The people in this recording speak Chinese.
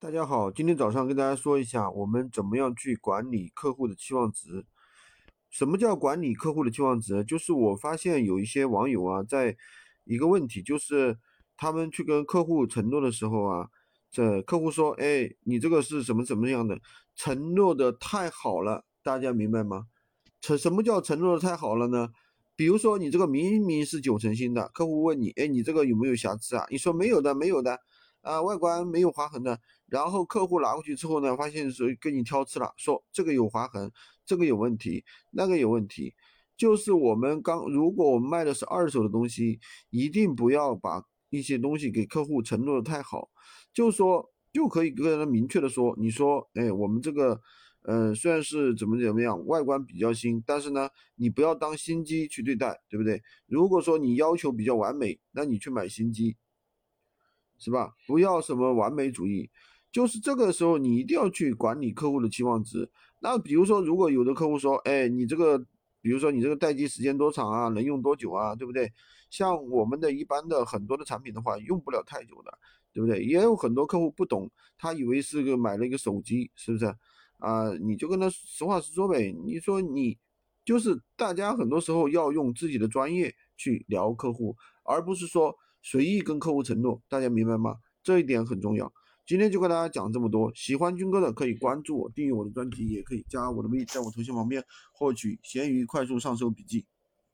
大家好，今天早上跟大家说一下，我们怎么样去管理客户的期望值。什么叫管理客户的期望值？就是我发现有一些网友啊，在一个问题，就是他们去跟客户承诺的时候啊，这客户说，哎，你这个是什么什么样的？承诺的太好了，大家明白吗？承什么叫承诺的太好了呢？比如说你这个明明是九成新的，客户问你，哎，你这个有没有瑕疵啊？你说没有的，没有的。啊，外观没有划痕的，然后客户拿过去之后呢，发现是跟你挑刺了，说这个有划痕，这个有问题，那个有问题。就是我们刚，如果我们卖的是二手的东西，一定不要把一些东西给客户承诺的太好，就说就可以跟他明确的说，你说，哎，我们这个，嗯，虽然是怎么怎么样，外观比较新，但是呢，你不要当新机去对待，对不对？如果说你要求比较完美，那你去买新机。是吧？不要什么完美主义，就是这个时候你一定要去管理客户的期望值。那比如说，如果有的客户说，哎，你这个，比如说你这个待机时间多长啊，能用多久啊，对不对？像我们的一般的很多的产品的话，用不了太久的，对不对？也有很多客户不懂，他以为是个买了一个手机，是不是？啊，你就跟他实话实说呗。你说你就是大家很多时候要用自己的专业去聊客户，而不是说。随意跟客户承诺，大家明白吗？这一点很重要。今天就跟大家讲这么多。喜欢军哥的可以关注我，订阅我的专辑，也可以加我的微，在我头像旁边获取闲鱼快速上手笔记。